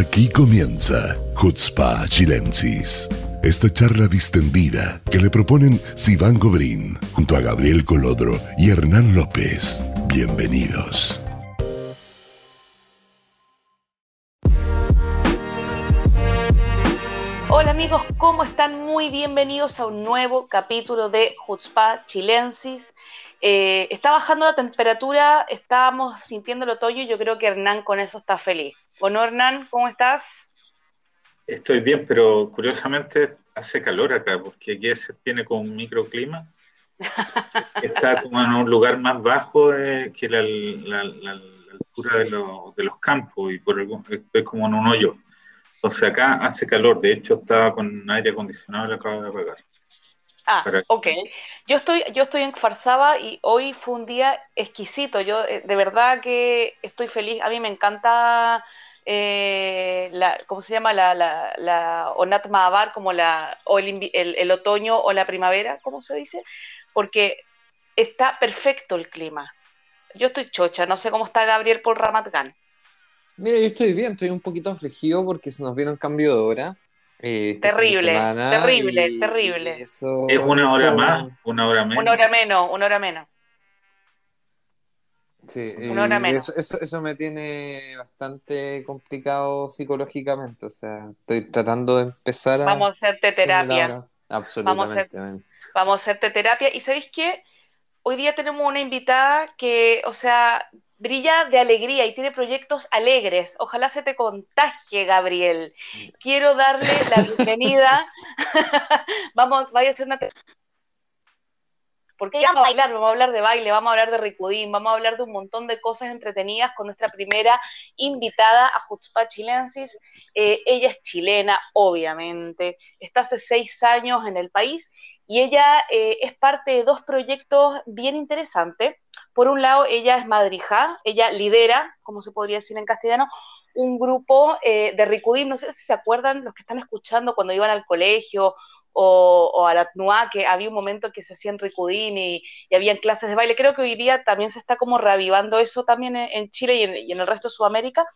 Aquí comienza Hutzpa Chilensis. Esta charla distendida que le proponen Sivan Gobrín junto a Gabriel Colodro y Hernán López. Bienvenidos. Hola amigos, ¿cómo están? Muy bienvenidos a un nuevo capítulo de Hutzpa Chilensis. Eh, está bajando la temperatura, estábamos sintiendo el otoño y yo creo que Hernán con eso está feliz. ¿O no, Hernán? ¿Cómo estás? Estoy bien, pero curiosamente hace calor acá, porque aquí se tiene como un microclima. Está como en un lugar más bajo eh, que la, altura de, los campos y por es como en un hoyo. Entonces acá hace calor, de hecho estaba con aire acondicionado y lo acabo de apagar. Ah, ok. Yo estoy, yo estoy en Farsaba y hoy fue un día exquisito. Yo eh, de verdad que estoy feliz. A mí me encanta eh, la, ¿cómo se llama? La, la, la Onat Mahabar, como la, o el, el, otoño o la primavera, ¿cómo se dice? Porque está perfecto el clima. Yo estoy chocha, no sé cómo está Gabriel por Ramat Mira, yo estoy bien, estoy un poquito afligido porque se nos viene un cambio de hora. Eh, este terrible, terrible, terrible. es una hora más, una hora menos. Una hora menos, una hora menos. Sí, eh, Eso, me tiene bastante complicado psicológicamente. O sea, estoy tratando de empezar a. Vamos a hacerte terapia. Absolutamente. Vamos a, hacerte terapia. ¿Y sabéis qué? Hoy día tenemos una invitada que, o sea, brilla de alegría y tiene proyectos alegres. Ojalá se te contagie, Gabriel. Quiero darle la bienvenida. Vamos, vaya a hacer una porque vamos a bailar, vamos a hablar de baile, vamos a hablar de ricudín, vamos a hablar de un montón de cosas entretenidas con nuestra primera invitada a Jutzpa Chilensis. Eh, ella es chilena, obviamente, está hace seis años en el país y ella eh, es parte de dos proyectos bien interesantes. Por un lado, ella es madrija, ella lidera, como se podría decir en castellano, un grupo eh, de Ricudim, no sé si se acuerdan los que están escuchando cuando iban al colegio o, a la TNUA, que había un momento que se hacían ricudín y, y habían clases de baile. Creo que hoy día también se está como reavivando eso también en, Chile y en, el resto de Sudamérica.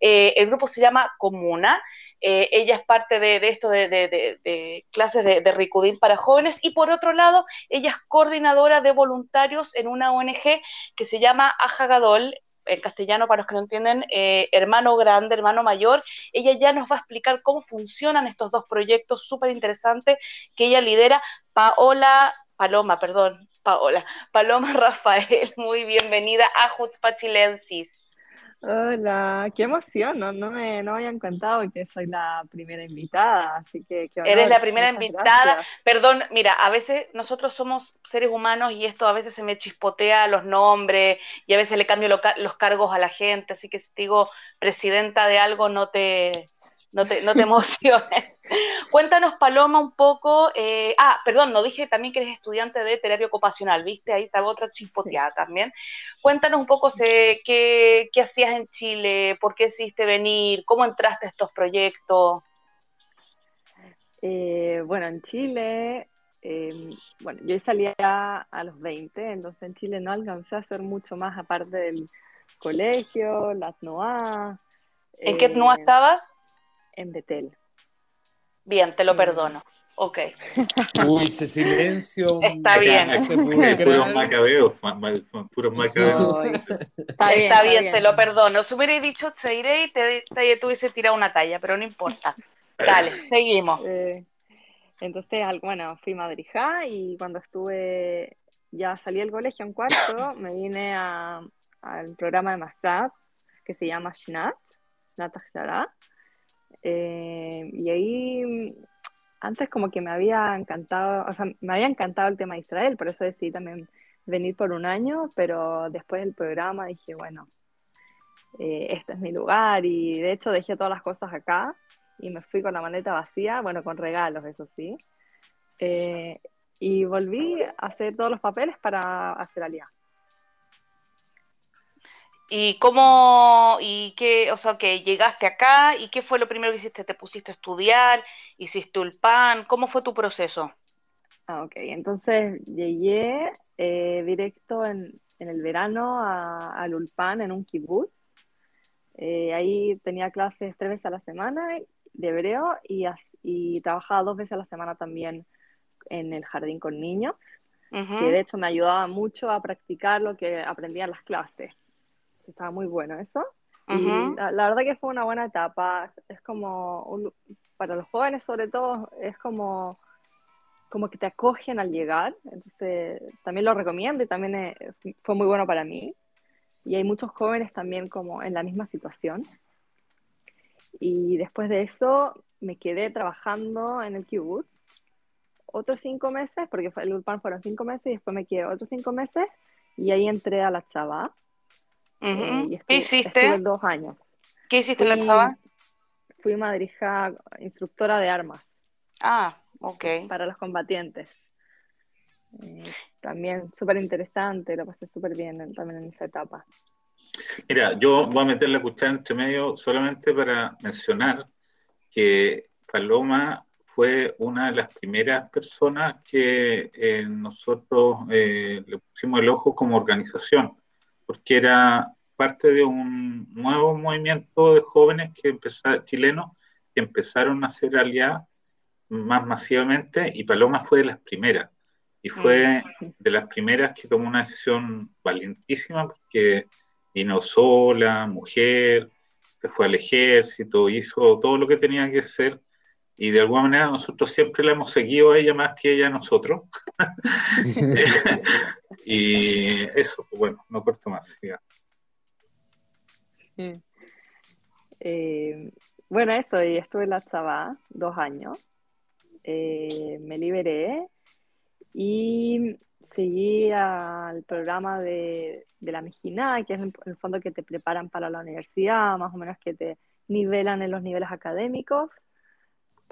Eh, el grupo se llama Comuna. Eh, ella es parte de, esto de, clases de, ricudín para jóvenes y por otro lado, ella es coordinadora de voluntarios en una ONG que se llama Ajagadol, en castellano para los que no entienden, eh, hermano grande, hermano mayor. Ella ya nos va a explicar cómo funcionan estos dos proyectos súper interesantes que ella lidera. Paola, Paloma, perdón, Paola, Paloma Rafael, muy bienvenida a Jutzpachilensis. Hola, qué emoción, no, no, me, no habían contado que soy la primera invitada, así que... Eres la primera invitada, perdón, mira, a veces nosotros somos seres humanos y esto a veces se me chispotea los nombres y a veces le cambio los cargos a la gente, así que si digo presidenta de algo no te, no te, no te emociones. Cuéntanos, Paloma, un poco. Eh, ah, perdón, no dije también que eres estudiante de terapia ocupacional, ¿viste? Ahí estaba otra chispoteada también. Cuéntanos un poco sé, qué, qué hacías en Chile, por qué decidiste venir, cómo entraste a estos proyectos. Eh, bueno, en Chile, em, bueno, yo salía a los 20, entonces en Chile no alcancé a hacer mucho más aparte del colegio, la TNOA. ¿En qué TNOA eh, estabas? En Betel. Bien, te lo perdono. Ok. Uy, ese silencio. Está bien. Puro macabeo, puro macabeo. Está, bien, te lo perdono. Si hubiera dicho Tseirei, te, te, te hubiese tirado una talla, pero no importa. Dale, seguimos. Eh, entonces, bueno, fui madrija y cuando estuve, ya salí del colegio en cuarto, me vine al programa de Masad, que se llama Shnat, Shnat eh, y ahí antes como que me había encantado, o sea, me había encantado el tema de Israel, por eso decidí también venir por un año, pero después del programa dije, bueno, eh, este es mi lugar y de hecho dejé todas las cosas acá y me fui con la maleta vacía, bueno, con regalos, eso sí. Eh, y volví a hacer todos los papeles para hacer alianza. ¿Y cómo, y qué, o sea, que llegaste acá y qué fue lo primero que hiciste? ¿Te pusiste a estudiar? ¿Hiciste ulpan? ¿Cómo fue tu proceso? Ah, ok, entonces llegué eh, directo en, el verano al ulpan en un kibutz. Eh, ahí tenía clases tres veces a la semana de hebreo y, y trabajaba dos veces a la semana también en el jardín con niños, que de hecho me ayudaba mucho a practicar lo que aprendía en las clases. Estaba muy bueno eso. Y la, verdad que fue una buena etapa. Es como, para los jóvenes sobre todo, es como, como que te acogen al llegar. Entonces, también lo recomiendo y también eh, fue muy bueno para mí. Y hay muchos jóvenes también como en la misma situación. Y después de eso me quedé trabajando en el kibbutz otros cinco meses, porque el Ulpan fueron cinco meses y después me quedé otros cinco meses y ahí entré a la Tzabá. Eh, ¿Qué hiciste? dos años. ¿Qué hiciste en la Tzabá? Fui madrija, instructora de armas. Ah, ok. Para los combatientes. Eh, también súper interesante, lo pasé súper bien también en esa etapa. Mira, yo voy a meter la cuchara entre medio solamente para mencionar que Paloma fue una de las primeras personas que eh, nosotros eh, le pusimos el ojo como organización, porque era parte de un nuevo movimiento de jóvenes que chilenos que empezaron a ser aliados más masivamente y Paloma fue de las primeras. Y fue mm. de las primeras que tomó una decisión valientísima porque vino sola, mujer, se fue al ejército, hizo todo lo que tenía que hacer y de alguna manera nosotros siempre la hemos seguido a ella más que ella a nosotros. y eso, pues bueno, no corto más. Eh, bueno, eso, y estuve en la Chabá dos años. Eh, me liberé y seguí al programa de, de la Mejina, que es en el fondo que te preparan para la universidad, más o menos que te nivelan en los niveles académicos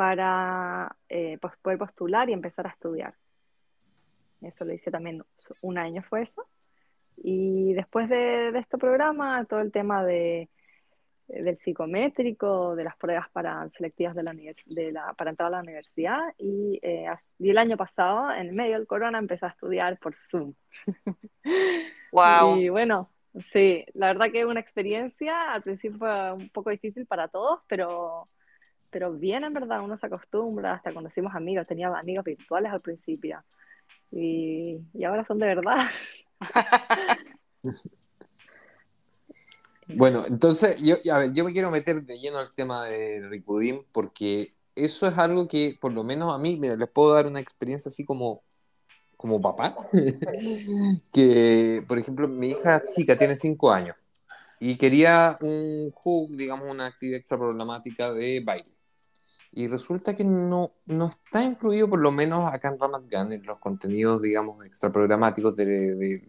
para eh, poder postular y empezar a estudiar. Eso lo hice también, un año fue eso. Y después de, este programa, todo el tema de, del psicométrico, de las pruebas para selectivas de la, de la para entrar a la universidad, y, eh, y, el año pasado, en medio del corona, empecé a estudiar por Zoom. Wow. y bueno, sí, la verdad que una experiencia, al principio fue un poco difícil para todos, pero pero bien en verdad, uno se acostumbra, hasta conocimos amigos, tenía amigos virtuales al principio y, ahora son de verdad. bueno, entonces yo, a ver, yo me quiero meter de lleno al tema de Ricudim porque eso es algo que por lo menos a mí, mira, les puedo dar una experiencia así como como papá, que por ejemplo mi hija chica tiene cinco años y quería un hook, digamos una actividad extra problemática de baile. Y resulta que no, no está incluido, por lo menos acá en Ramat Gan, en los contenidos, digamos, extraprogramáticos del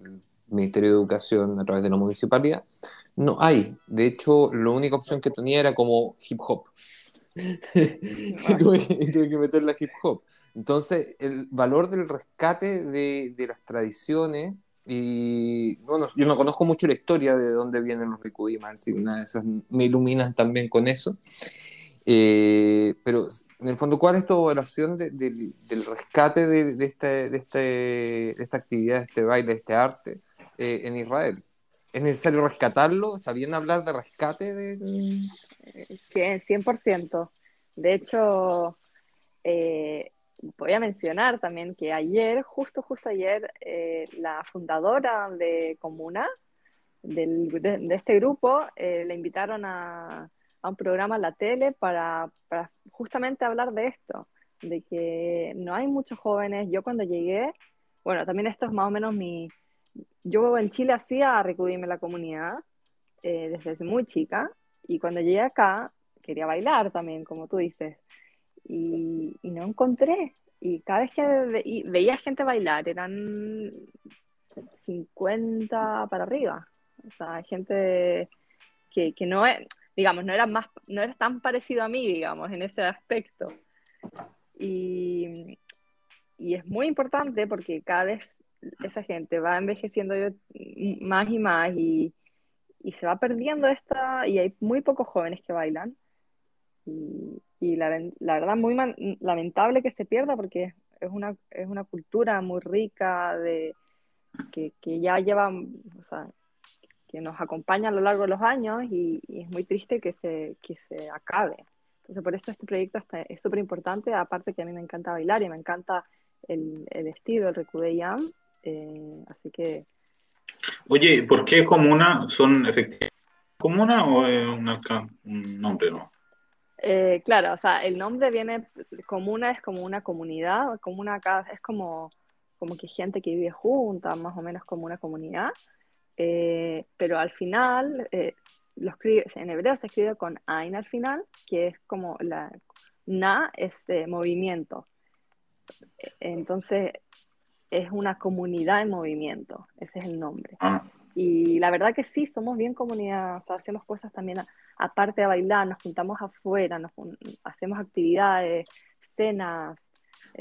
Ministerio de Educación a través de la municipalidad. No hay. De hecho, la única opción que tenía era como hip hop. y, tuve, que meter la hip hop. Entonces, el valor del rescate de, de las tradiciones y bueno, yo no conozco mucho la historia de dónde vienen los Rikudimas, si una de esas me iluminan también con eso. Eh, pero en el fondo, ¿cuál es tu evaluación del rescate de, este, de, este, de, esta actividad, de este baile, de este arte eh, en Israel? ¿Es necesario rescatarlo? ¿Está bien hablar de rescate? De... 100%. De hecho, eh, voy a mencionar también que ayer, justo, justo ayer, la fundadora de Comuna, del, de, este grupo, le invitaron a a un programa en la tele para, justamente hablar de esto, de que no hay muchos jóvenes. Yo cuando llegué, bueno, también esto es más o menos mi... Yo en Chile hacía recudirme la comunidad eh, desde muy chica y cuando llegué acá quería bailar también, como tú dices, y, y no encontré. Y cada vez que veía gente bailar eran 50 para arriba. O sea, gente que, que no es, digamos, no era, más, no era tan parecido a mí, digamos, en ese aspecto. Y, y es muy importante porque cada vez esa gente va envejeciendo más y más y, y se va perdiendo esta, y hay muy pocos jóvenes que bailan. Y, y la, la, verdad, muy lamentable que se pierda porque es una, es una cultura muy rica de, que, que ya lleva, o sea, que nos acompaña a lo largo de los años y, y es muy triste que se, que se acabe. Entonces, por eso este proyecto está, es súper importante, aparte que a mí me encanta bailar y me encanta el, el estilo, el Recudeyam, eh, así que... Oye, ¿por qué comuna son efectivamente comuna o es un, un nombre, no? Eh, claro, o sea, el nombre viene, comuna es como una comunidad, comuna acá es como, como que gente que vive junta, más o menos como una comunidad, eh, pero al final, eh, en hebreo se escribe con Ain al final, que es como la, Na es movimiento, entonces es una comunidad en movimiento, ese es el nombre. Ah. Y la verdad que sí, somos bien comunidad, o sea, hacemos cosas también aparte de bailar, nos juntamos afuera, nos hacemos actividades, cenas.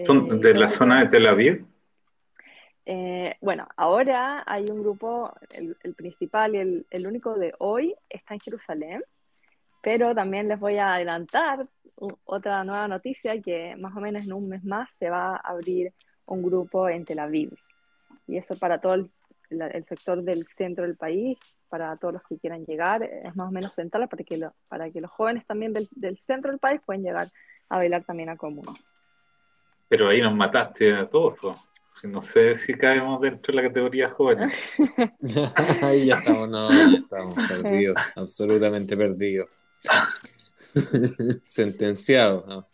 ¿Son eh, de la zona de Tel Aviv? Eh, bueno, ahora hay un grupo, el, principal y el, único de hoy está en Jerusalén, pero también les voy a adelantar otra nueva noticia que más o menos en un mes más se va a abrir un grupo en Tel Aviv. Y eso para todo el sector del centro del país, para todos los que quieran llegar, es más o menos central para que, lo, para que los jóvenes también del, del, centro del país puedan llegar a bailar también a Comuna. Pero ahí nos mataste a todos, ¿no? No sé si caemos dentro de la categoría jóvenes. ahí ya estamos, no, ya estamos perdidos, absolutamente perdidos. Sentenciados. ¿no?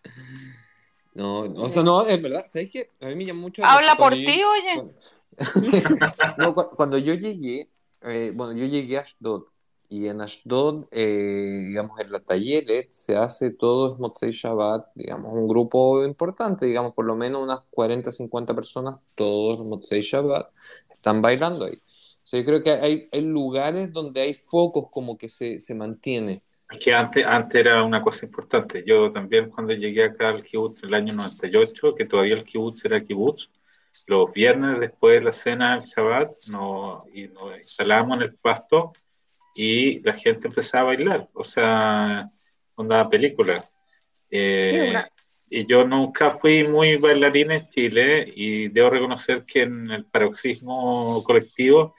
No, o sea, no, es verdad, ¿sabes qué? A mí me llama mucho. Habla por ti, oye. no, cuando yo llegué, eh, bueno, yo llegué a Ashdod y en Ashdod, eh, digamos, en la Talleret se hace todo Motzei Shabbat, digamos, un grupo importante, digamos, por lo menos unas 40, 50 personas, todos Motzei Shabbat, están bailando ahí. O sea, yo creo que hay, hay lugares donde hay focos como que se, se mantiene. Es que antes, antes era una cosa importante. Yo también cuando llegué acá al kibutz en el año 98, que todavía el kibutz era kibutz, los viernes después de la cena del Shabbat nos, y nos instalábamos en el pasto y la gente empezaba a bailar, o sea, onda película. Eh, sí, y yo nunca fui muy bailarín en Chile y debo reconocer que en el paroxismo colectivo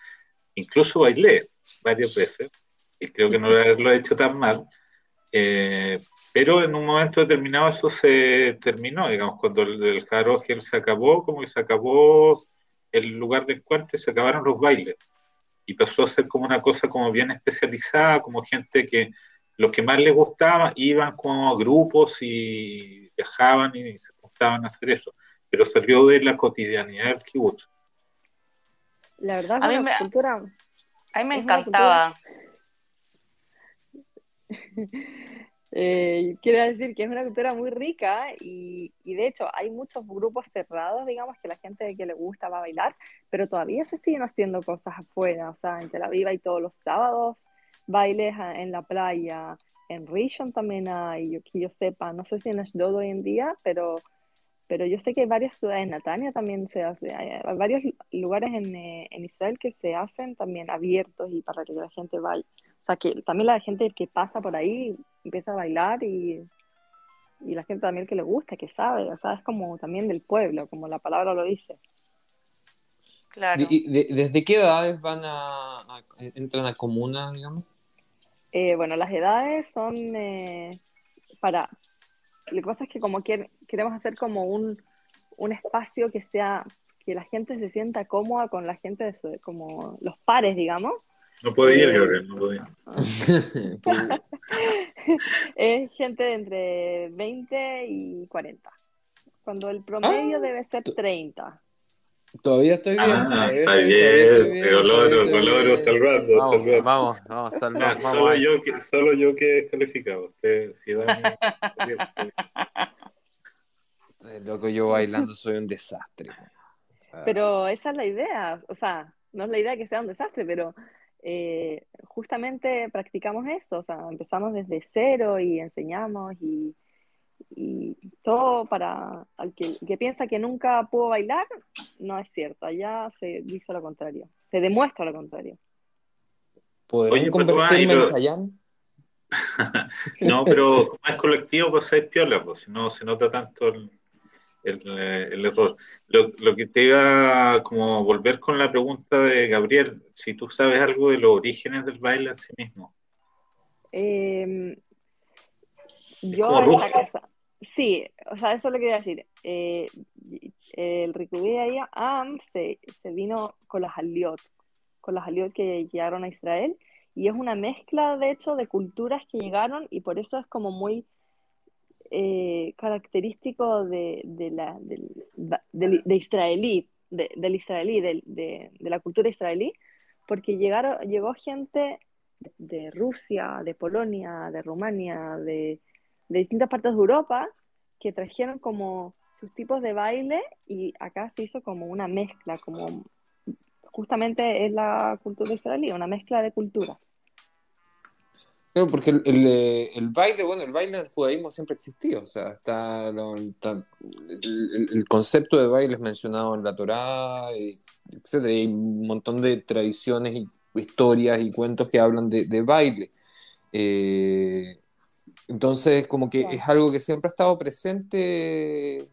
incluso bailé varias veces y creo que no lo he hecho tan mal. Eh, pero en un momento determinado eso se terminó, digamos, cuando el, el Jarogel se acabó, como que se acabó el lugar de encuentro y se acabaron los bailes. Y pasó a ser como una cosa como bien especializada, como gente que lo que más les gustaba, iban como grupos y viajaban y se juntaban a hacer eso. Pero salió de la cotidianidad del kibutz. La verdad, a mí me, cultura, a mí me encantaba. Eh, quiero decir que es una cultura muy rica y, y, de hecho hay muchos grupos cerrados, digamos, que la gente que le gusta va a bailar, pero todavía se siguen haciendo cosas afuera, o sea, en Tel Aviv hay todos los sábados bailes en la playa, en Rishon también hay, yo, que yo sepa, no sé si en Ashdod hoy en día, pero, pero yo sé que hay varias ciudades, en Natania también se hace, hay, varios lugares en, en Israel que se hacen también abiertos y para que la gente vaya. O sea, que también la gente que pasa por ahí empieza a bailar y, y la gente también que le gusta, que sabe, o sea, es como también del pueblo, como la palabra lo dice. Claro. ¿Y de, desde qué edades van a, a, entran a comuna, digamos? Eh, bueno, las edades son eh, para... Lo que pasa es que como que, queremos hacer como un, un espacio que sea, que la gente se sienta cómoda con la gente de su, como los pares, digamos. No puede ir, Gabriel, no puede ir. es gente de entre 20 y 40. Cuando el promedio ah, debe ser 30. Todavía estoy bien. Ah, está bien, pero logro, logro salvando. Vamos, salvando. vamos, vamos, salvando. Ah, vamos solo, yo, que, solo yo que descalificado. Usted, si va Loco, yo bailando soy un desastre. O sea, pero esa es la idea. O sea, no es la idea que sea un desastre, pero eh, justamente practicamos eso, o sea, empezamos desde cero y enseñamos y, y todo para al que, que, piensa que nunca pudo bailar, no es cierto, allá se dice lo contrario, se demuestra lo contrario. ¿Podrían convertirme en Chayanne? no, pero como es colectivo, pues hay piola, pues si no se nota tanto el, el, error. Lo, lo, que te iba como volver con la pregunta de Gabriel, si tú sabes algo de los orígenes del baile en sí mismo. Em, yo esta sí, o sea, eso es lo que quería decir. Eh, el Rikubí Am se, se vino con las Aliot, con las Aliot que llegaron a Israel, y es una mezcla, de hecho, de culturas que llegaron, y por eso es como muy eh, característico de, de, la, de, israelí, del israelí, de, la cultura israelí, porque llegaron, llegó gente de Rusia, de Polonia, de Rumania, de, distintas partes de Europa, que trajeron como sus tipos de baile y acá se hizo como una mezcla, como justamente es la cultura israelí, una mezcla de culturas. Claro, porque el, eh, el, baile, bueno, el baile en el judaísmo siempre existió, o sea, está, el, concepto de baile es mencionado en la Torá, etcétera, hay un montón de tradiciones y historias y cuentos que hablan de, baile. Eh, entonces, como que es algo que siempre ha estado presente,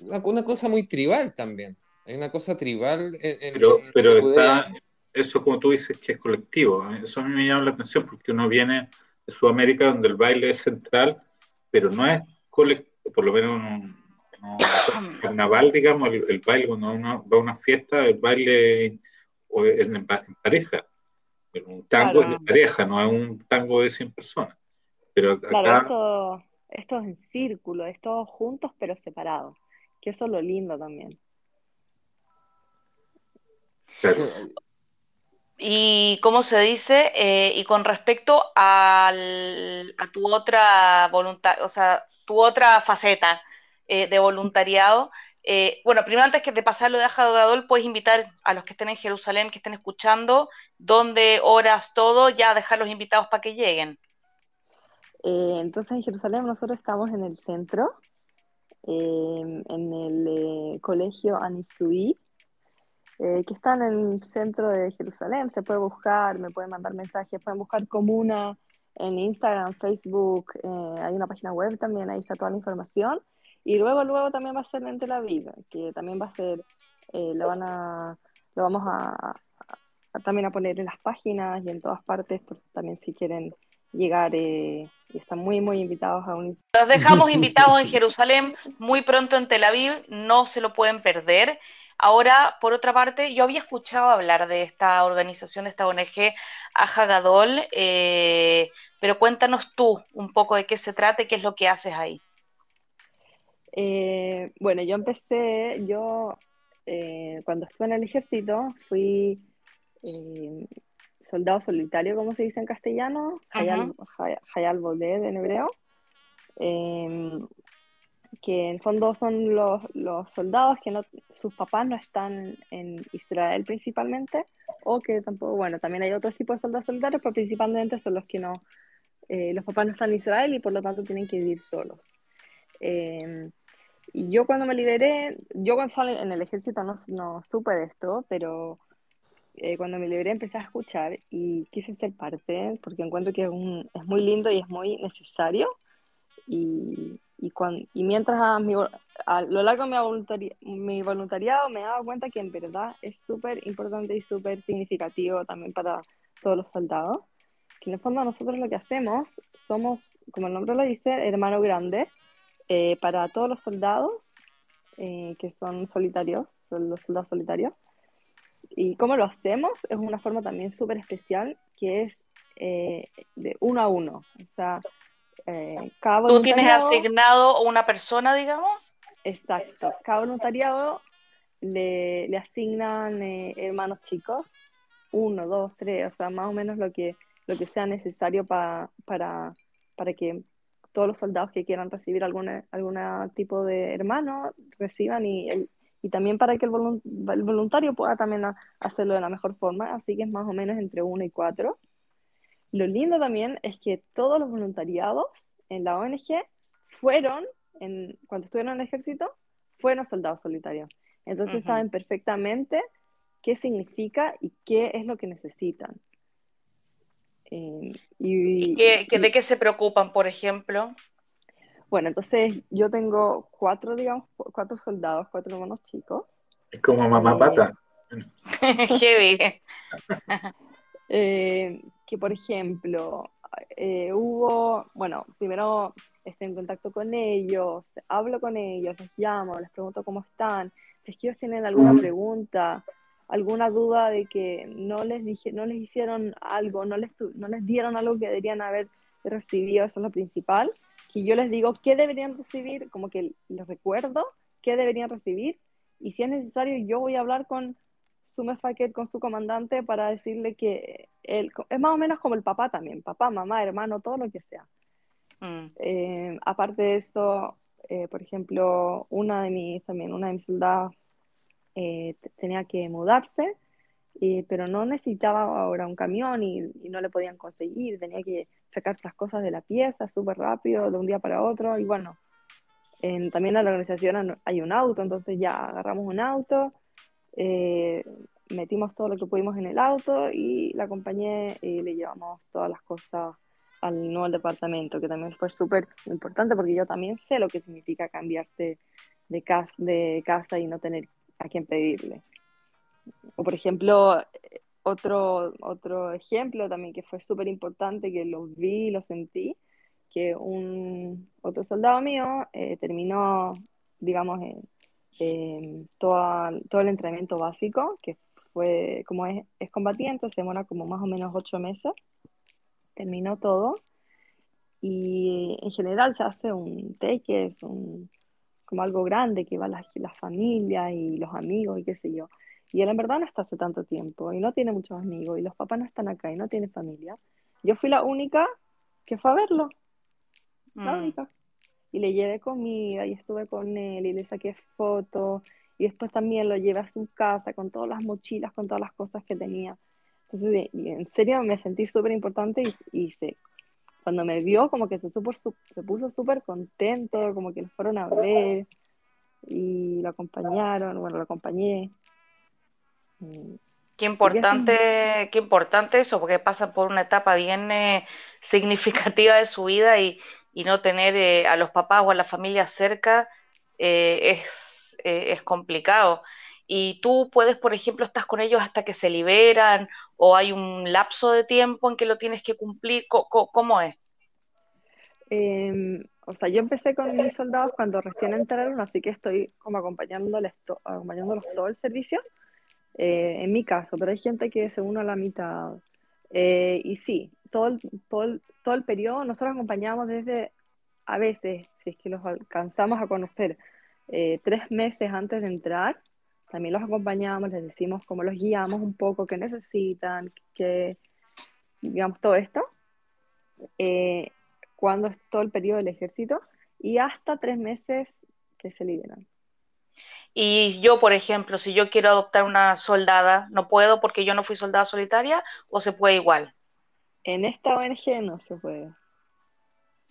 una, cosa muy tribal también. Hay una cosa tribal en, pero, pero está, eso como tú dices que es colectivo. Eso a mí me llama la atención porque uno viene de Sudamérica donde el baile es central, pero no es colectivo, por lo menos no, carnaval, digamos, el, baile, cuando uno va a una fiesta, el baile es en, pareja. Un tango es de pareja, no es un tango de 100 personas. Pero acá... Claro, esto, es en círculo, es todos juntos pero separados, que eso es lo lindo también. Y cómo se dice, eh, y con respecto al, a tu otra voluntad, o sea, tu otra faceta eh, de voluntariado, eh, bueno, primero antes que de pasar lo de Ajadol, puedes invitar a los que estén en Jerusalén, que estén escuchando, dónde, horas, todo, ya dejar los invitados para que lleguen. entonces en Jerusalén nosotros estamos en el centro, en el colegio Anisui, eh, que están en el centro de Jerusalén. Se puede buscar, me pueden mandar mensajes, pueden buscar comuna en Instagram, Facebook, eh, hay una página web también, ahí está toda la información. Y luego, luego también va a ser en Tel Aviv, que también va a ser, eh, lo van a, lo vamos a, también a poner en las páginas y en todas partes, porque también si quieren llegar y están muy, muy invitados a un... Los dejamos invitados en Jerusalén muy pronto en Tel Aviv, no se lo pueden perder. Ahora, por otra parte, yo había escuchado hablar de esta organización, de esta ONG, Ajagadol, eh, pero cuéntanos tú un poco de qué se trata y qué es lo que haces ahí. Eh, bueno, yo empecé, yo eh, cuando estuve en el ejército fui soldado solitario, como se dice en castellano, Hayal, Hayal en hebreo que en fondo son los, los soldados que no, sus papás no están en Israel principalmente, o que tampoco, bueno, también hay otros tipos de soldados solitarios, pero principalmente son los que no, eh, los papás no están en Israel y por lo tanto tienen que vivir solos. Eh, y yo cuando me liberé, yo cuando salí en el ejército no, no supe de esto, pero eh, cuando me liberé empecé a escuchar y quise ser parte, porque encuentro que es muy lindo y es muy necesario. Y, y, y mientras a, a, lo largo de mi, voluntariado me he dado cuenta que en verdad es súper importante y súper significativo también para todos los soldados. Que en el fondo nosotros lo que hacemos somos, como el nombre lo dice, hermano grande eh, para todos los soldados eh, que son solitarios, son los soldados solitarios. Y cómo lo hacemos es una forma también súper especial que es eh, de uno a uno. O sea, eh, ¿Tú tienes asignado una persona, digamos? Exacto. Cada voluntariado le, le asignan eh, hermanos chicos, uno, dos, tres, o sea, más o menos lo que, lo que sea necesario para, para que todos los soldados que quieran recibir algún tipo de hermano reciban y, y también para que el, voluntario pueda también hacerlo de la mejor forma, así que es más o menos entre uno y cuatro. Lo lindo también es que todos los voluntariados en la ONG fueron, en, cuando estuvieron en el ejército, fueron soldados solitarios. Entonces saben perfectamente qué significa y qué es lo que necesitan. Eh, y, de qué se preocupan, por ejemplo? Bueno, entonces yo tengo cuatro, digamos, cuatro soldados, cuatro hermanos chicos. Es como mamá Eh, pata. Heavy. Eh, que por ejemplo, eh, hubo, bueno, primero estoy en contacto con ellos, hablo con ellos, les llamo, les pregunto cómo están, si es que ellos tienen alguna pregunta, alguna duda de que no les dije, no les hicieron algo, no les, no les dieron algo que deberían haber recibido, eso es lo principal, que yo les digo qué deberían recibir, como que les recuerdo qué deberían recibir, y si es necesario yo voy a hablar con su Mefaket, con su comandante, para decirle que él, es más o menos como el papá también, papá, mamá, hermano, todo lo que sea. Mm. Eh, aparte de esto, eh, por ejemplo, una de mis, también una de mis soldadas eh, tenía que mudarse, pero no necesitaba ahora un camión y, y no le podían conseguir, tenía que sacar las cosas de la pieza súper rápido, de un día para otro, y bueno, en- también en la organización hay un auto, entonces ya agarramos un auto, eh, metimos todo lo que pudimos en el auto y la acompañé y le llevamos todas las cosas al nuevo departamento, que también fue súper importante porque yo también sé lo que significa cambiarse de casa, de casa y no tener a quién pedirle. O por ejemplo, eh, otro, otro ejemplo también que fue súper importante, que lo vi, lo sentí, que un otro soldado mío eh, terminó, digamos, eh, eh, toda- todo el entrenamiento básico, que fue, como es, es combatiente, se demora como más o menos ocho meses, terminó todo, y en general se hace un take, es un, como algo grande, que va la, la familia y los amigos y qué sé yo. Y él en verdad no está hace tanto tiempo y no tiene muchos amigos y los papás no están acá y no tiene familia. Yo fui la única que fue a verlo, la Mm. única. Y le llevé comida y estuve con él y le saqué fotos y después también lo llevé a su casa con todas las mochilas, con todas las cosas que tenía. Entonces, y en serio me sentí súper importante y, y se, cuando me vio como que se, supo, su- se puso súper contento, como que lo fueron a ver y lo acompañaron, bueno, lo acompañé. Qué importante, qué importante eso, porque pasan por una etapa bien eh, significativa de su vida y, y no tener eh, a los papás o a la familia cerca eh, es, eh, es complicado. Y tú puedes, por ejemplo, estás con ellos hasta que se liberan o hay un lapso de tiempo en que lo tienes que cumplir. ¿Cómo es? Eh, o sea, yo empecé con mis soldados cuando recién entraron, así que estoy como acompañándoles, acompañándolos todo el servicio, en mi caso, pero hay gente que se une a la mitad. Y sí, todo el, todo todo el periodo nosotros acompañamos desde, a veces, si es que los alcanzamos a conocer eh, tres meses antes de entrar, también los acompañamos, les decimos cómo los guiamos un poco, qué necesitan, qué, digamos, todo esto. Eh, cuando es todo el periodo del ejército y hasta tres meses que se liberan. Y yo, por ejemplo, si yo quiero adoptar una soldada, ¿no puedo porque yo no fui soldada solitaria o se puede igual? En esta ONG no se puede.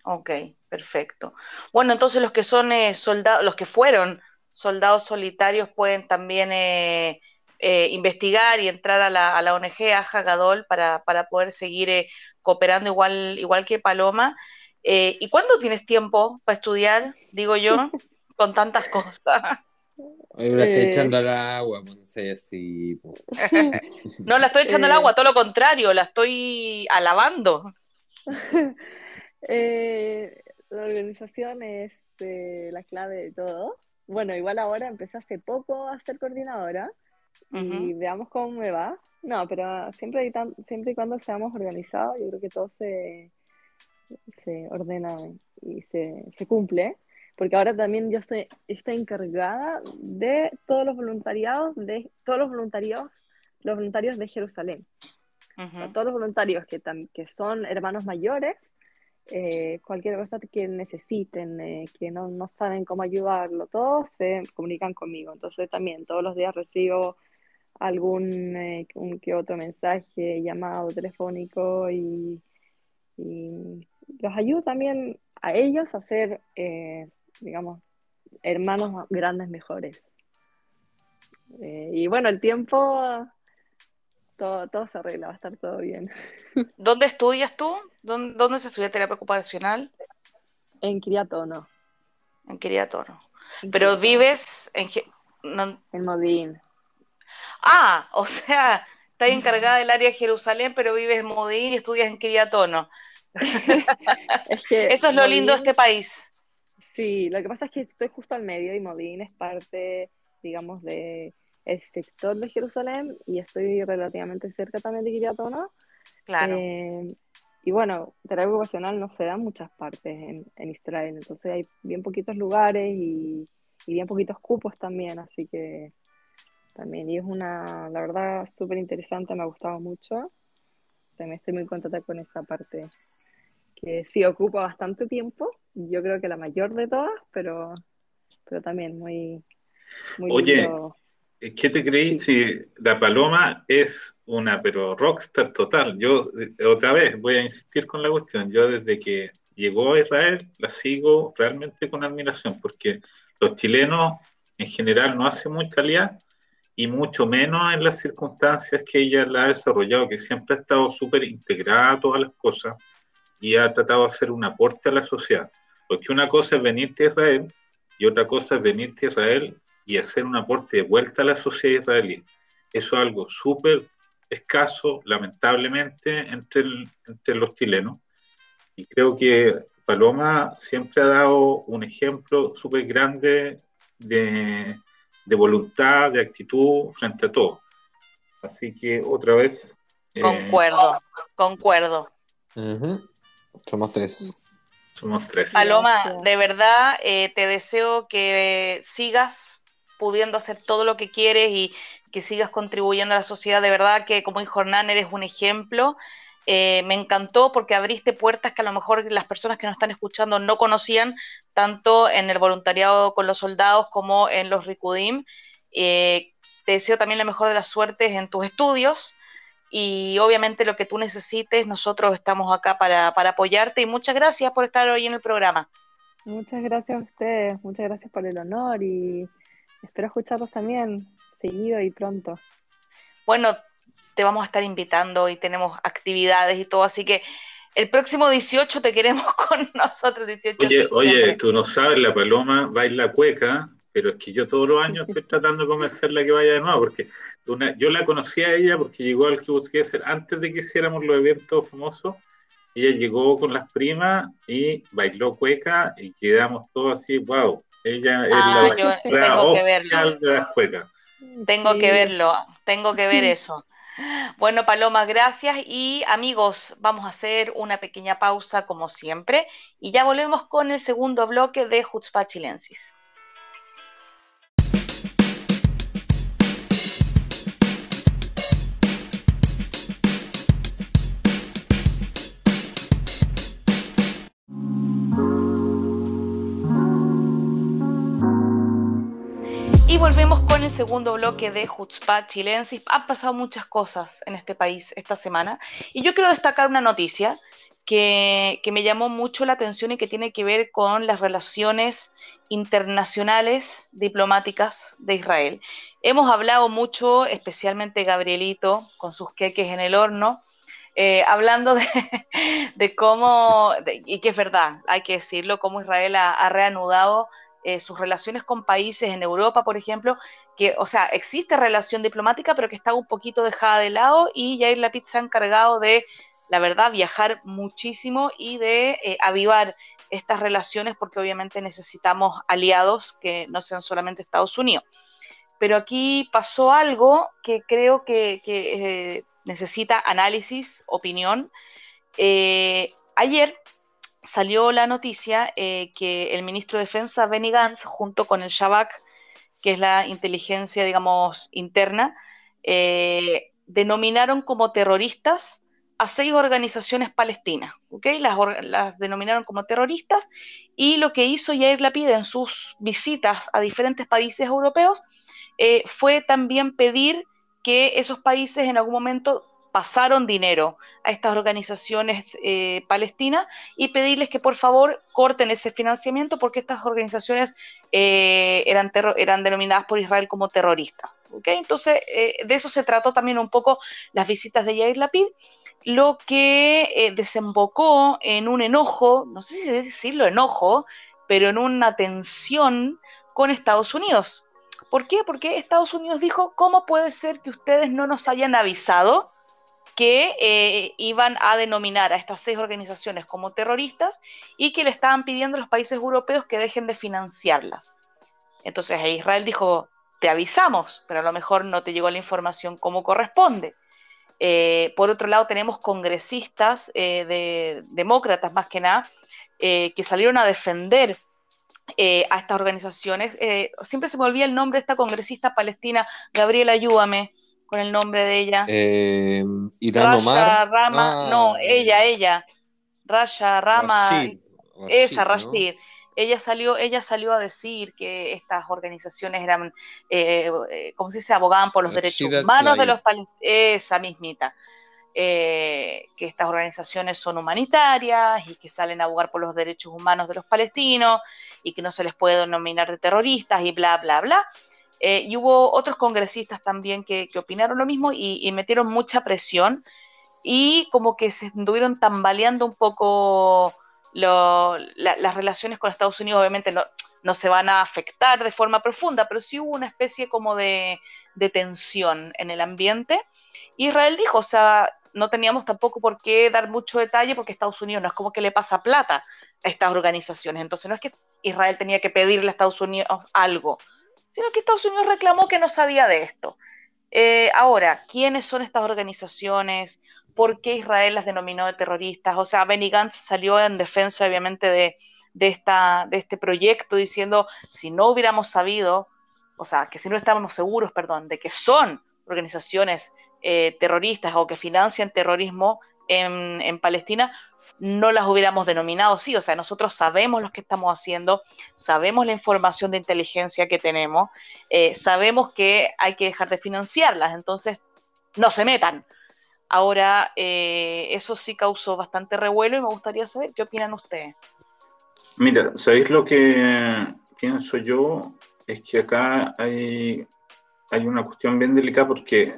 Ok, perfecto. Bueno, entonces los que son eh, soldados, los que fueron soldados solitarios pueden también eh, eh, investigar y entrar a la, a la ONG Aja Gadol para, para poder seguir eh, cooperando igual, igual que Paloma. Eh, ¿y cuándo tienes tiempo para estudiar, digo yo, con tantas cosas? Estoy Eh. echando al agua, pues no sé si. pues. No la estoy echando al Eh. agua, todo lo contrario, la estoy alabando. Eh, la organización es eh, la clave de todo. Bueno, igual ahora empecé hace poco a ser coordinadora y veamos cómo me va. No, pero siempre y, tan- siempre y cuando seamos organizados, yo creo que todo se, se ordena y se, se cumple. Porque ahora también yo soy, estoy encargada de todos los voluntariados, de todos los voluntarios, los voluntarios de Jerusalén. a Ujú. todos los voluntarios que, que son hermanos mayores, eh, cualquier cosa que necesiten, eh, que no, no saben cómo ayudarlo, todos se comunican conmigo. Entonces también todos los días recibo algún eh, un que otro mensaje, llamado telefónico y, y los ayudo también a ellos a ser, eh, digamos, hermanos grandes mejores. Eh, y bueno, el tiempo, todo, todo se arregla, va a estar todo bien. ¿Dónde estudias tú? ¿Dónde, dónde se estudia terapia ocupacional? En Kiriato, no. En Kiriatono. Pero vives en... En Modín. Ah, o sea, estás encargada del área de Jerusalén, pero vives en Modín y estudias en Kiriatono. es que Eso es lo lindo de este país. Sí, lo que pasa es que estoy justo al medio y Modín es parte, digamos, de el sector de Jerusalén y estoy relativamente cerca también de Kiriatono. Claro. Eh, y bueno, terapia ocupacional no se da en muchas partes en, Israel, entonces hay bien poquitos lugares y, y bien poquitos cupos también, así que también. Y es una, la verdad, súper interesante, me ha gustado mucho. También estoy muy contenta con esa parte que sí ocupa bastante tiempo, yo creo que la mayor de todas, pero, pero también muy, muy Oye, ¿qué te creí si la Paloma es una, pero rockstar total? Yo, otra vez, voy a insistir con la cuestión, yo desde que llegó a Israel la sigo realmente con admiración, porque los chilenos en general no hacen mucha calidad y mucho menos en las circunstancias que ella la ha desarrollado, que siempre ha estado súper integrada a todas las cosas y ha tratado de hacer un aporte a la sociedad. Porque una cosa es venirte a Israel y otra cosa es venirte a Israel y hacer un aporte de vuelta a la sociedad israelí. Eso es algo súper escaso, lamentablemente, entre, entre los chilenos. Y creo que Paloma siempre ha dado un ejemplo súper grande de, de voluntad, de actitud frente a todo. Así que otra vez. Eh, concuerdo, concuerdo. Somos tres. Somos tres. Paloma, de verdad eh, te deseo que sigas pudiendo hacer todo lo que quieres y que sigas contribuyendo a la sociedad. De verdad que como hijo Hernán eres un ejemplo eh, me encantó porque abriste puertas que a lo mejor las personas que nos están escuchando no conocían, tanto en el voluntariado con los soldados como en los Ricudim. Eh, te deseo también la mejor de las suertes en tus estudios y obviamente lo que tú necesites, nosotros estamos acá para, apoyarte y muchas gracias por estar hoy en el programa. Muchas gracias a ustedes, muchas gracias por el honor y espero escucharlos también seguido y pronto. Bueno, te vamos a estar invitando y tenemos actividades y todo, así que el próximo 18 te queremos con nosotros, 18 Oye, oye, tú no sabes, la paloma baila cueca, pero es que yo todos los años estoy tratando de convencerla que vaya de nuevo, porque yo la conocí a ella porque llegó al que ser antes de que hiciéramos los eventos famosos, ella llegó con las primas y bailó cueca y quedamos todos así, wow, ella es ah, la, tengo que verlo. de las cuecas. Tengo que verlo, tengo que ver eso. Bueno, Paloma, gracias. Y amigos, vamos a hacer una pequeña pausa como siempre y ya volvemos con el segundo bloque de Jutzpah Chilensis. Volvemos con el segundo bloque de Jutzpah Chilensis. Han pasado muchas cosas en este país esta semana y yo quiero destacar una noticia que, que, me llamó mucho la atención y que tiene que ver con las relaciones internacionales diplomáticas de Israel. Hemos hablado mucho, especialmente Gabrielito, con sus queques en el horno, eh, hablando de, de cómo, y que es verdad, hay que decirlo, cómo Israel ha, ha reanudado eh, sus relaciones con países en Europa, por ejemplo, que, o sea, existe relación diplomática, pero que está un poquito dejada de lado y Jair Lapid se ha encargado de, la verdad, viajar muchísimo y de eh, avivar estas relaciones porque obviamente necesitamos aliados que no sean solamente Estados Unidos. Pero aquí pasó algo que creo que, eh, necesita análisis, opinión. ayer salió la noticia eh, que el ministro de Defensa, Benny Gantz, junto con el Shabak, que es la inteligencia, digamos, interna, eh, denominaron como terroristas a seis organizaciones palestinas, ¿ok? Las, denominaron como terroristas y lo que hizo Yair Lapid en sus visitas a diferentes países europeos eh, fue también pedir que esos países en algún momento pasaron dinero a estas organizaciones eh, palestinas y pedirles que por favor corten ese financiamiento porque estas organizaciones eh, eran, eran denominadas por Israel como terroristas. Entonces, eh, de eso se trató también un poco las visitas de Yair Lapid, lo que desembocó en un enojo, no sé si decirlo enojo, pero en una tensión con Estados Unidos. ¿Por qué? Porque Estados Unidos dijo, ¿cómo puede ser que ustedes no nos hayan avisado que eh, iban a denominar a estas seis organizaciones como terroristas y que le estaban pidiendo a los países europeos que dejen de financiarlas? Entonces Israel dijo, te avisamos, pero a lo mejor no te llegó la información como corresponde. Eh, por otro lado, tenemos congresistas eh, de, demócratas más que nada que salieron a defender a estas organizaciones. Siempre se me olvida el nombre de esta congresista palestina, Gabriela, ayúdame con el nombre de ella. Eh, Rasha Rama, ah, no, ella, ella, Rasha Rama, esa, Rashid. Ella salió, ella salió a decir que estas organizaciones eran, como se dice, abogaban por los derechos humanos de los palestinos, esa mismita. Eh, que estas organizaciones son humanitarias y que salen a abogar por los derechos humanos de los palestinos y que no se les puede denominar de terroristas y bla, bla, bla. Eh, y hubo otros congresistas también que, opinaron lo mismo y, metieron mucha presión y como que se estuvieron tambaleando un poco las relaciones con Estados Unidos. Obviamente no, no se van a afectar de forma profunda, pero sí hubo una especie como de, de tensión en el ambiente. Israel dijo, o sea, no teníamos tampoco por qué dar mucho detalle porque Estados Unidos no es como que le pasa plata a estas organizaciones. Entonces no es que Israel tenía que pedirle a Estados Unidos algo, sino que Estados Unidos reclamó que no sabía de esto. Eh, ahora, ¿quiénes son estas organizaciones? ¿Por qué Israel las denominó de terroristas? O sea, Benny Gantz salió en defensa, obviamente, de, esta, de este proyecto diciendo, si no hubiéramos sabido, o sea, que si no estábamos seguros, perdón, de que son organizaciones eh, terroristas o que financian terrorismo en, Palestina, no las hubiéramos denominado así. O sea, nosotros sabemos lo que estamos haciendo, sabemos la información de inteligencia que tenemos, eh, sabemos que hay que dejar de financiarlas, entonces no se metan. Ahora, eh, eso sí causó bastante revuelo y me gustaría saber qué opinan ustedes. Mira, ¿sabéis lo que pienso yo? Es que acá hay, hay una cuestión bien delicada porque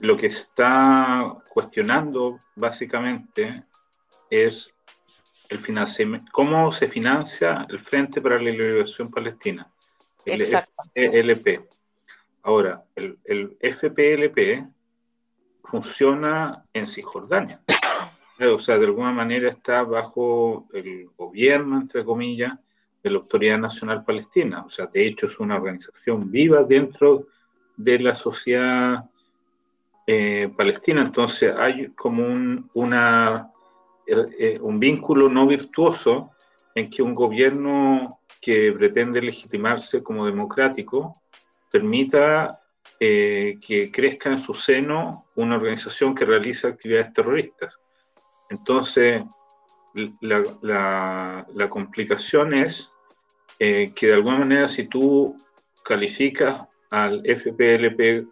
lo que está cuestionando básicamente es el financiamiento, cómo se financia el Frente para la Liberación Palestina, el FPLP. Ahora, el, el, FPLP funciona en Cisjordania. O sea, de alguna manera está bajo el gobierno, entre comillas, de la Autoridad Nacional Palestina. O sea, de hecho es una organización viva dentro de la sociedad eh, Palestina. Entonces hay como un, una, eh, un vínculo no virtuoso en que un gobierno que pretende legitimarse como democrático permita eh, que crezca en su seno una organización que realiza actividades terroristas. Entonces, la, la complicación es que de alguna manera si tú calificas al FPLP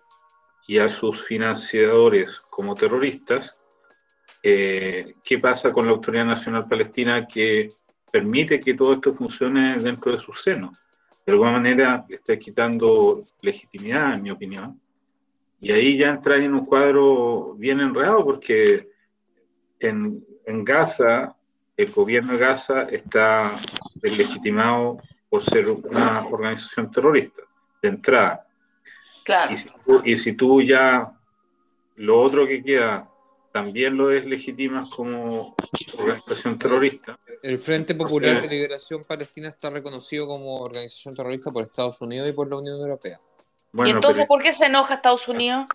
y a sus financiadores como terroristas, eh, ¿qué pasa con la Autoridad Nacional Palestina que permite que todo esto funcione dentro de su seno? De alguna manera está quitando legitimidad, en mi opinión. Y ahí ya entra en un cuadro bien enredado porque en, en Gaza, el gobierno de Gaza está legitimado por ser una organización terrorista, de entrada. Y, si tú, ya lo otro que queda también lo deslegitimas como organización terrorista. El Frente Popular de Liberación Palestina está reconocido como organización terrorista por Estados Unidos y por la Unión Europea. ¿Y entonces por qué se enoja Estados Unidos?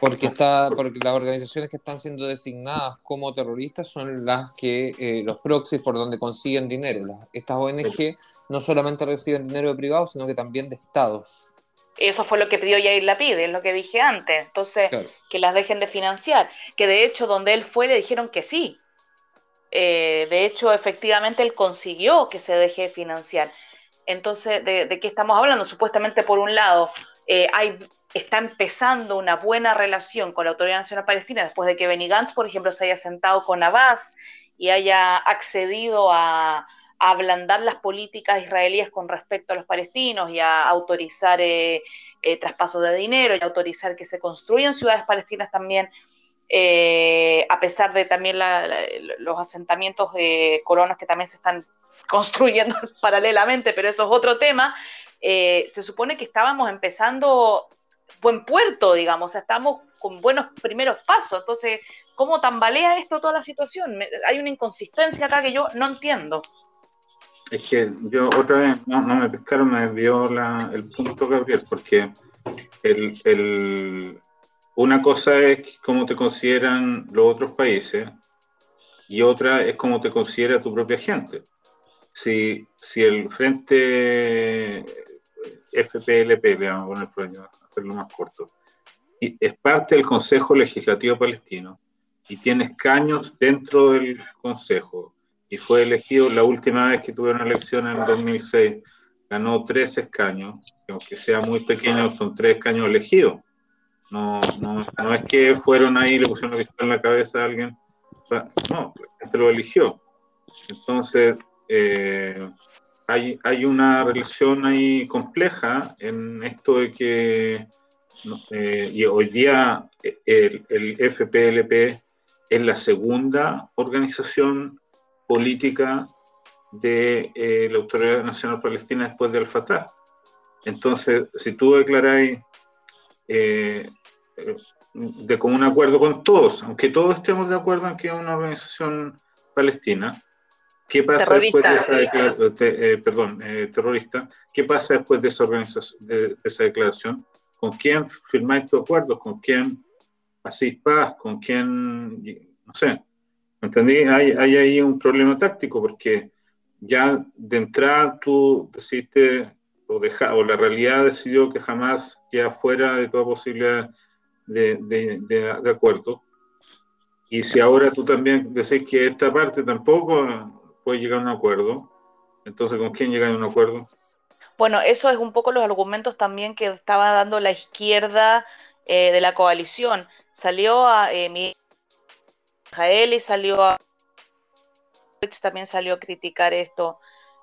Porque, está, porque las organizaciones que están siendo designadas como terroristas son las que, eh, los proxies por donde consiguen dinero. Estas ONG no solamente reciben dinero de privados, sino que también de estados. Eso fue lo que pidió Yair Lapid, es lo que dije antes. Entonces, que las dejen de financiar. Que de hecho, donde él fue, le dijeron que sí. Eh, de hecho, efectivamente, él consiguió que se deje de financiar. Entonces, ¿de, qué estamos hablando? Supuestamente, por un lado, eh, hay, está empezando una buena relación con la Autoridad Nacional Palestina después de que Benny Gantz, por ejemplo, se haya sentado con Abbas y haya accedido a, a ablandar las políticas israelíes con respecto a los palestinos y a autorizar eh, eh, traspasos de dinero y autorizar que se construyan ciudades palestinas también. eh, a pesar de también los asentamientos de colonos que también se están construyendo paralelamente, pero eso es otro tema, eh, se supone que estábamos empezando buen puerto, digamos, estamos con buenos primeros pasos, entonces, ¿cómo tambalea esto toda la situación? hay una inconsistencia acá que yo no entiendo. Es que yo otra vez no, me pescaron, me desvió el punto, Gabriel, porque el, una cosa es cómo te consideran los otros países y otra es cómo te considera tu propia gente. Si, si el frente FPLP, le vamos a poner hacerlo más corto, y es parte del Consejo Legislativo Palestino y tiene escaños dentro del Consejo y fue elegido la última vez que tuvieron elección en 2006, ganó tres escaños, aunque sea muy pequeño, son tres escaños elegidos. No, no, no es que fueron ahí y le pusieron la en la cabeza a alguien, no, la gente lo eligió. Entonces, eh, hay, hay, una relación ahí compleja en esto de que eh, y hoy día eh, el, el, FPLP es la segunda organización política de eh, la Autoridad Nacional Palestina después del Fatah. Entonces, si tú declaráis eh, de común acuerdo con todos, aunque todos estemos de acuerdo en que es una organización palestina, ¿qué pasa después de esa declaración? Eh, perdón, terrorista, ¿qué pasa después de esa, organización, de, esa declaración? ¿Con quién firmáis tu acuerdo? ¿Con quién hacéis paz? ¿Con quién, no sé, ¿Entendí? Hay, hay ahí un problema táctico porque ya de entrada tú decidiste o, deja, o la realidad decidió que jamás queda fuera de toda posibilidad de, de, acuerdo. Y si ahora tú también decís que esta parte tampoco puede llegar a un acuerdo, entonces ¿con quién llega a un acuerdo? Bueno, eso es un poco los argumentos también que estaba dando la izquierda eh, de la coalición. Salió a eh, y salió a también salió a criticar esto.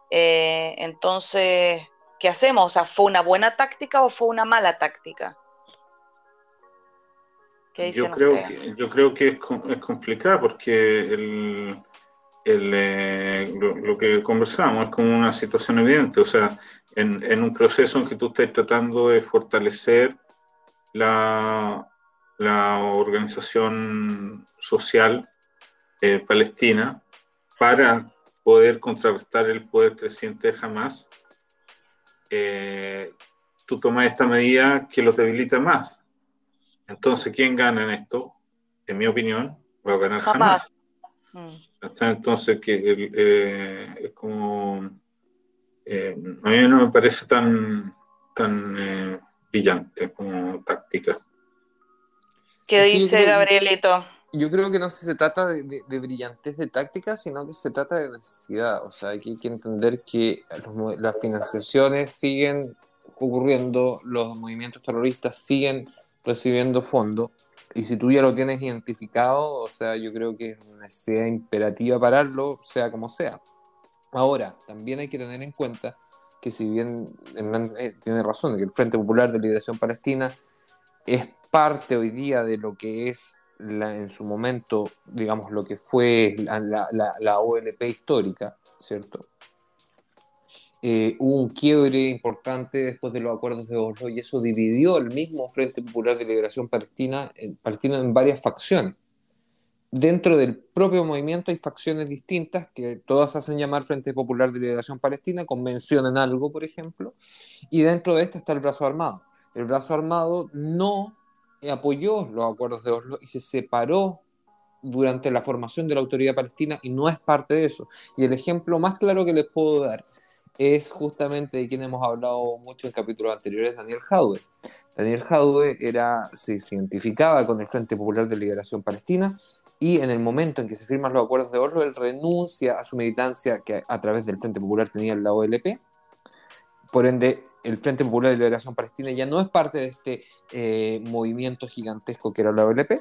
Eh, entonces, ¿qué hacemos? O sea, ¿fue una buena táctica o fue una mala táctica? yo, creo que, yo creo que es, es complicado porque el, eh, lo, que conversamos es como una situación evidente. O sea, en, en un proceso en que tú estás tratando de fortalecer la, la organización social eh, palestina para poder contrarrestar el poder creciente de Hamas, eh, tú tomas esta medida que los debilita más. Entonces, ¿quién gana en esto? En mi opinión, va a ganar Hamas. Mm. Entonces, que eh, es como... a mí no me parece tan, tan brillante como táctica. ¿Qué dice Gabrielito? Yo creo que no se trata de, de, brillantez de táctica, sino que se trata de necesidad. O sea, hay que, entender que las financiaciones siguen ocurriendo, los movimientos terroristas siguen recibiendo fondos, y si tú ya lo tienes identificado, o sea, yo creo que es una necesidad imperativa pararlo, sea como sea. Ahora, también hay que tener en cuenta que si bien eh, tiene razón, que el Frente Popular de Liberación Palestina es parte hoy día de lo que es en su momento, digamos, lo que fue la, la, OLP histórica, ¿cierto? Eh, hubo un quiebre importante después de los acuerdos de Oslo y eso dividió el mismo Frente Popular de Liberación Palestina, en, Palestina en varias facciones. Dentro del propio movimiento hay facciones distintas que todas hacen llamar Frente Popular de Liberación Palestina, convencionan algo, por ejemplo, y dentro de esto está el brazo armado. El brazo armado no apoyó los acuerdos de Oslo y se separó durante la formación de la autoridad palestina y no es parte de eso. Y el ejemplo más claro que les puedo dar es justamente de quien hemos hablado mucho en capítulos anteriores, Daniel Jaude. Daniel Jaude era, se, identificaba con el Frente Popular de Liberación Palestina y en el momento en que se firman los acuerdos de Oslo, él renuncia a su militancia que a través del Frente Popular tenía la OLP. Por ende, el Frente Popular de Liberación Palestina ya no es parte de este eh, movimiento gigantesco que era la OLP,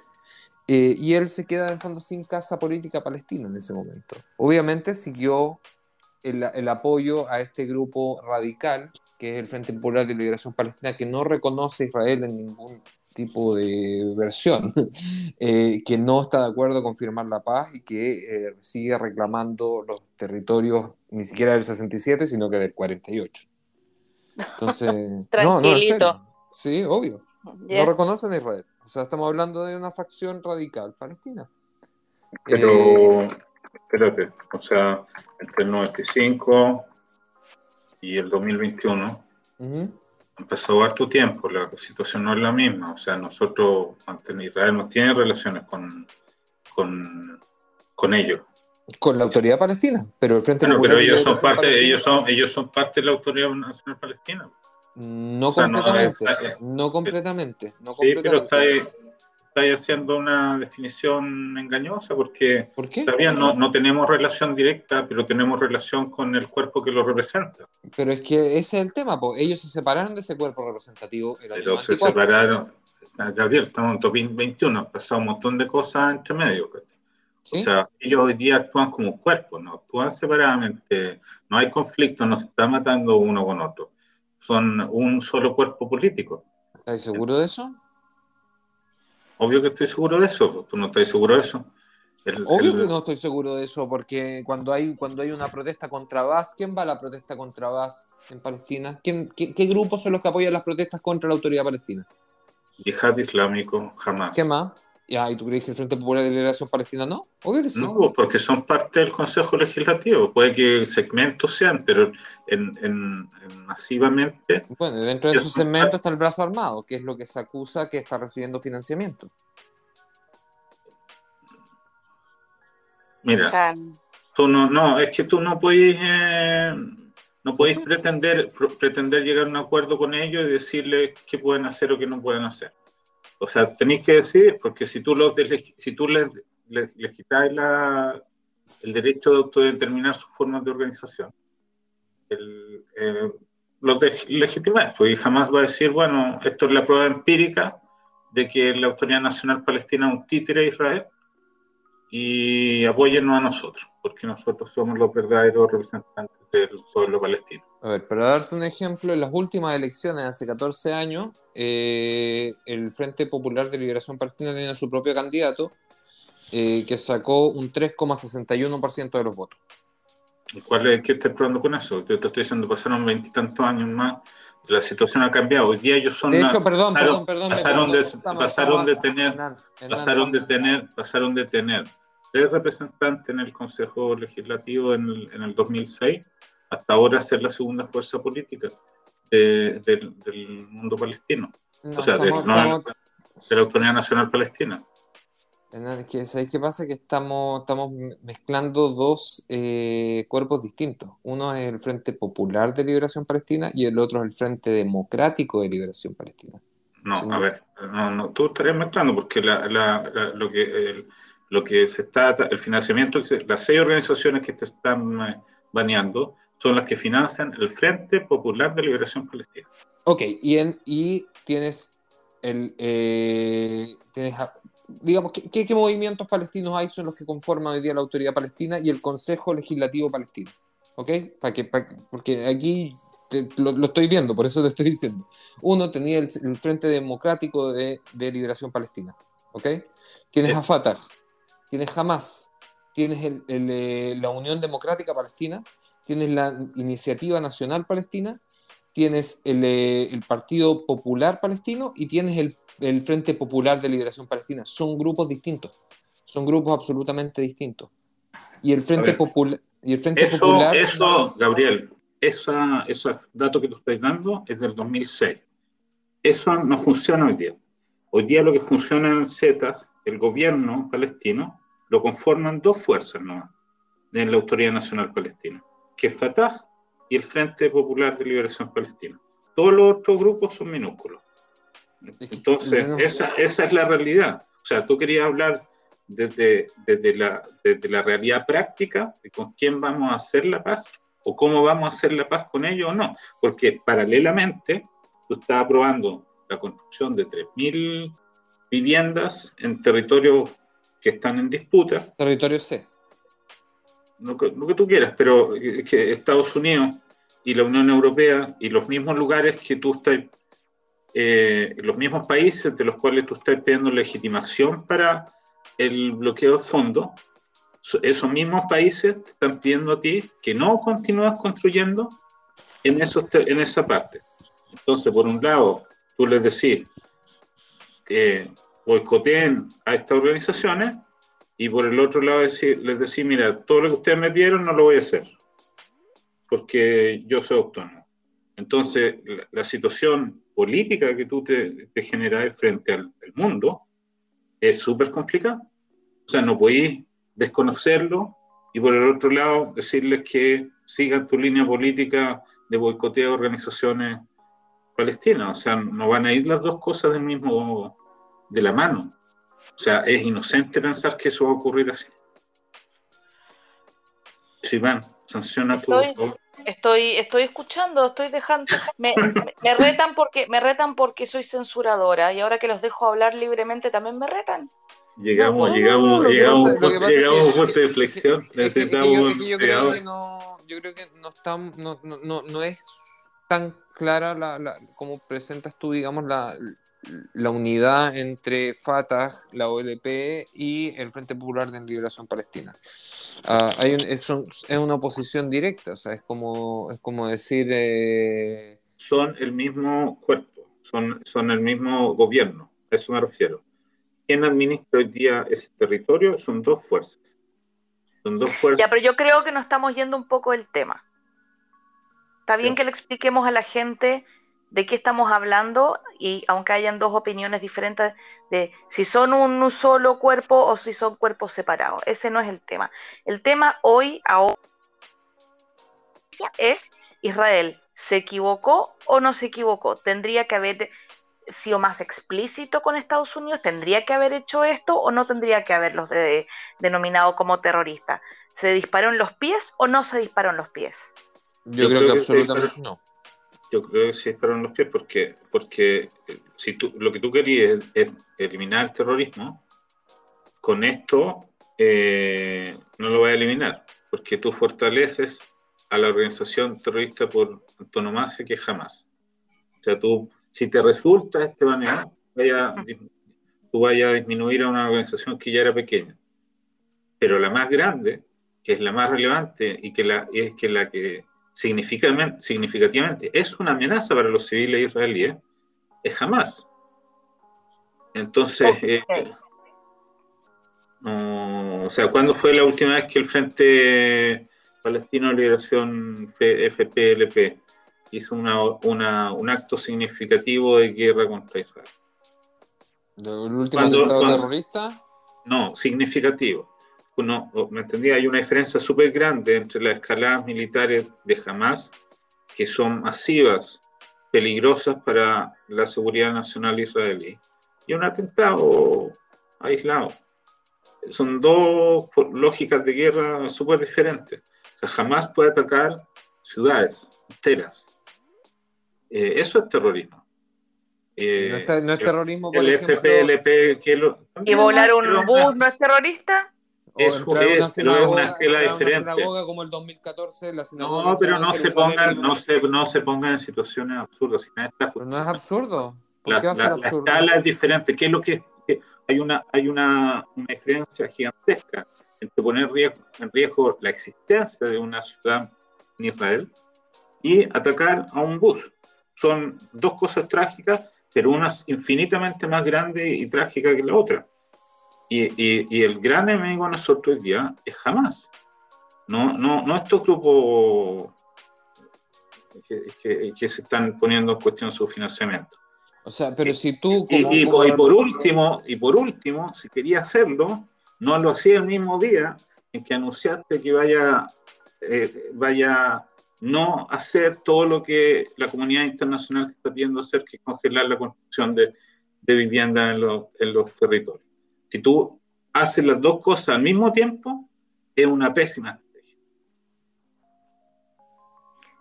eh, y él se queda en el fondo sin casa política palestina en ese momento. Obviamente siguió el, apoyo a este grupo radical, que es el Frente Popular de Liberación Palestina, que no reconoce a Israel en ningún tipo de versión, eh, que no está de acuerdo con firmar la paz y que eh, sigue reclamando los territorios ni siquiera del 67, sino que del 48. Entonces, no, no, en serio. Sí, obvio. No reconocen a Israel. O sea, estamos hablando de una facción radical palestina. Pero, eh, espérate, o sea, entre el 95 y el 2021 han pasado harto tiempo, la situación no es la misma. O sea, nosotros, Israel no tiene relaciones con, con, con ellos. Con la autoridad palestina, pero el Frente bueno, pero ellos son parte, ellos son, ellos son parte de la autoridad nacional palestina. No completamente, no, completamente, no Sí, pero está ahí, haciendo una definición engañosa porque todavía no, no, tenemos relación directa, pero tenemos relación con el cuerpo que lo representa. Pero es que ese es el tema, pues ellos se separaron de ese cuerpo representativo. pero se separaron, Gabriel, estamos en 2021, han pasado un montón de cosas entre medio. O sea, ellos hoy día actúan como cuerpo, no actúan separadamente, no hay conflicto, no se está matando uno con otro son un solo cuerpo político. ¿Estás seguro de eso? Obvio que estoy seguro de eso, pues, tú no estás seguro de eso. Obvio que no estoy seguro de eso, porque cuando hay, cuando hay una protesta contra Bas, ¿quién va a la protesta contra Bas en Palestina? ¿Quién, qué, qué, grupos son los que apoyan las protestas contra la autoridad palestina? Yihad Islámico, jamás. ¿Qué más? Ya, ¿y tú crees que el Frente Popular de Liberación Palestina no? Obvio que sí. No, porque son parte del Consejo Legislativo. Puede que segmentos sean, pero en, masivamente. Bueno, dentro de esos segmentos está el brazo armado, que es lo que se acusa que está recibiendo financiamiento. Mira, tú no, no, es que tú no puedes, eh, no puedes pretender, pretender llegar a un acuerdo con ellos y decirles qué pueden hacer o qué no pueden hacer. O sea, tenéis que decidir, porque si tú, los si tú les, les, la, el derecho de autodeterminar sus formas de organización, eh, los legitimáis, pues y jamás va a decir, bueno, esto es la prueba empírica de que la Autoridad Nacional Palestina es un títere de Israel y apóyennos a nosotros, porque nosotros somos los verdaderos representantes del pueblo palestino. A ver, para darte un ejemplo, en las últimas elecciones, hace 14 años, eh, el Frente Popular de Liberación Palestina tenía su propio candidato, eh, que sacó un 3,61% de los votos. ¿Cuál es, ¿Qué estás probando con eso? Yo te estoy diciendo, pasaron veintitantos años más, la situación ha cambiado. Hoy día ellos son... De hecho, perdón, perdón, perdón, pasaron, de, pasaron de tener, pasaron de tener, pasaron de tener tres representantes en el Consejo Legislativo en el, en el 2006, hasta ahora ser la segunda fuerza política del, mundo palestino. o sea, de, la Autonomía Nacional Palestina. Es que, ¿sabéis qué pasa? Que estamos, estamos mezclando dos eh, cuerpos distintos. Uno es el Frente Popular de Liberación Palestina y el otro es el Frente Democrático de Liberación Palestina. No, a ver, no, no, tú estarías mezclando porque la, la, lo que lo que se está, el financiamiento, las seis organizaciones que te están eh, baneando son las que financian el Frente Popular de Liberación Palestina. Ok, y, en, y tienes el, eh, tienes, digamos, ¿qué, ¿qué, movimientos palestinos hay son los que conforman hoy día la autoridad palestina y el Consejo Legislativo Palestino? ¿Ok? Para que, porque aquí lo, estoy viendo, por eso te estoy diciendo. Uno tenía el, Frente Democrático de, de, Liberación Palestina. ¿Ok? Tienes a Fatah, tienes Hamas, tienes eh, la Unión Democrática Palestina, tienes la Iniciativa Nacional Palestina, tienes el, eh, Partido Popular Palestino y tienes el, Frente Popular de Liberación Palestina. Son grupos distintos, son grupos absolutamente distintos. Y el Frente, Popular y el Frente eso, Popular... Eso, Gabriel, esa, ese dato que tú estás dando es del 2006. Eso no funciona hoy día. Hoy día lo que funciona en Z, el gobierno palestino, lo conforman dos fuerzas nomás en la Autoridad Nacional Palestina, que Fatah y el Frente Popular de Liberación Palestina. Todos los otros grupos son minúsculos. Entonces, esa, esa es la realidad. O sea, tú querías hablar desde, desde, la, desde la realidad práctica de con quién vamos a hacer la paz o cómo vamos a hacer la paz con ellos o no. Porque paralelamente, tú estás aprobando la construcción de 3.000 viviendas en territorios que están en disputa. Territorio C. Lo que, tú quieras, pero que Estados Unidos y la Unión Europea y los mismos lugares que tú estás eh, los mismos países de los cuales tú estás pidiendo legitimación para el bloqueo de fondos, esos mismos países te están pidiendo a ti que no continúes construyendo en, esos, en esa parte. Entonces, por un lado, tú les decís que boicoteen a estas organizaciones y por el otro lado les decís, mira, todo lo que ustedes me pidieron no lo voy a hacer, porque yo soy autónomo. Entonces, la, situación política que tú te, te generas frente al, mundo es súper complicada. O sea, no podéis desconocerlo y por el otro lado decirles que sigan tu línea política de boicoteo a organizaciones palestinas. O sea, no van a ir las dos cosas del mismo, de la mano. O sea, es inocente pensar que eso va a ocurrir así. Sí, van, sanciona tu... Estoy, estoy escuchando, estoy dejando, me, me, retan porque me retan porque soy censuradora y ahora que los dejo hablar libremente también me retan. Llegamos, llegamos, llegamos, llegamos a un punto de flexión. Necesitamos. Yo creo que no, yo creo que no, está, no, no, no es tan clara la, la, como presentas tú, digamos, la, la unidad entre Fatah, la OLP y el Frente Popular de Liberación Palestina. Uh, hay un, es, es, una oposición directa, o sea, es como, es como decir... Eh... Son el mismo cuerpo, son, son el mismo gobierno, a eso me refiero. ¿Quién administra hoy día ese territorio? Son dos fuerzas. Son dos fuerzas. Ya, pero yo creo que nos estamos yendo un poco del tema. Está bien que le expliquemos a la gente de qué estamos hablando y aunque hayan dos opiniones diferentes de si son un solo cuerpo o si son cuerpos separados. Ese no es el tema. El tema hoy, ahora, es Israel. ¿Se equivocó o no se equivocó? ¿Tendría que haber sido más explícito con Estados Unidos? ¿Tendría que haber hecho esto o no tendría que haberlos denominado como terroristas? ¿Se disparó en los pies o no se disparó en los pies? Yo, creo, que, absolutamente no yo creo que sí en los pies porque, porque eh, si tú, lo que tú querías es, eliminar el terrorismo, con esto eh, no lo vas a eliminar, porque tú fortaleces a la organización terrorista por antonomasia que jamás. O sea, tú, si te resulta este baneo, vaya, tú vayas a disminuir a una organización que ya era pequeña. Pero la más grande, que es la más relevante y que la, es que la que significativamente es una amenaza para los civiles israelíes, es jamás. Entonces, eh, o sea, ¿cuándo fue la última vez que el Frente Palestino de Liberación FPLP hizo una, un acto significativo de guerra contra Israel? ¿El último atentado terrorista? No, significativo no, ¿me entendía? Hay una diferencia súper grande entre las escaladas militares de Hamas, que son masivas, peligrosas para la seguridad nacional israelí, y un atentado aislado. Son dos lógicas de guerra súper diferentes. O Hamas puede atacar ciudades enteras. Eh, eso es terrorismo. Eh, ¿No, es terrorismo, por el FPLP, que lo, ¿Y volar un bus no es terrorista? Eso es, pero es una escala diferente. como el 2014, la no, pero no se, pongan, no, se, no se pongan en situaciones absurdas. pero no es absurdo. ¿Por la, qué va a ser absurdo? la escala es diferente. ¿Qué es lo que, hay una hay una, una, diferencia gigantesca entre poner en riesgo la existencia de una ciudad en Israel y atacar a un bus? Son dos cosas trágicas, pero una infinitamente más grande y trágica que la otra. Y, el gran enemigo de nosotros hoy día es jamás. No, no, no estos grupos que, que, se están poniendo en cuestión su financiamiento. O sea, pero si tú... y, por último, y por último, si quería hacerlo, no lo hacía el mismo día en que anunciaste que vaya, eh, vaya no hacer todo lo que la comunidad internacional está pidiendo hacer, que es congelar la construcción de, de vivienda en, en los territorios. Si tú haces las dos cosas al mismo tiempo, es una pésima estrategia.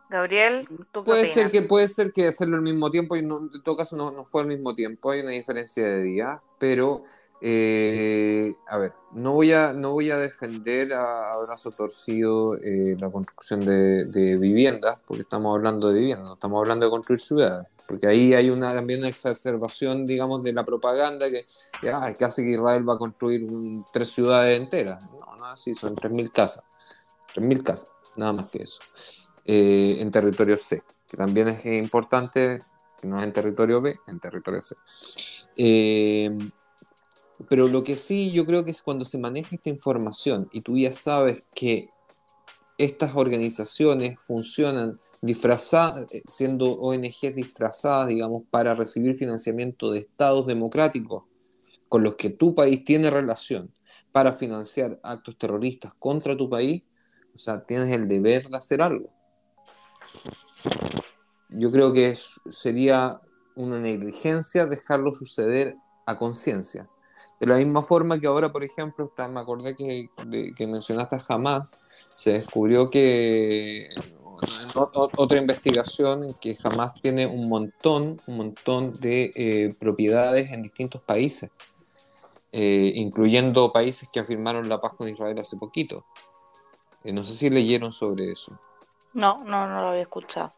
Gabriel, ¿tú puede ser que puede ser que hacerlo al mismo tiempo y no, en todo caso no, fue al mismo tiempo, hay una diferencia de día, pero eh, a ver, no voy a no voy a defender a, brazo torcido eh, la construcción de, de, viviendas, porque estamos hablando de viviendas, no estamos hablando de construir ciudades. Porque ahí hay una, también una exacerbación, digamos, de la propaganda que, que hace que Israel va a construir tres ciudades enteras. No, no así, son 3.000 casas. 3.000 casas, nada más que eso. Eh, en territorio C, que también es importante, que no es en territorio B, en territorio C. Eh, pero lo que sí yo creo que es cuando se maneja esta información y tú ya sabes que estas organizaciones funcionan disfrazadas, eh, siendo ONGs disfrazadas, digamos, para recibir financiamiento de estados democráticos con los que tu país tiene relación para financiar actos terroristas contra tu país, o sea, tienes el deber de hacer algo. Yo creo que sería una negligencia dejarlo suceder a conciencia. De la misma forma que ahora, por ejemplo, me acordé que, que mencionaste jamás, se descubrió que otra investigación en que jamás tiene un montón, un montón de eh, propiedades en distintos países, eh, incluyendo países que afirmaron la paz con Israel hace poquito. Eh, no sé si leyeron sobre eso. No, no, no lo había escuchado.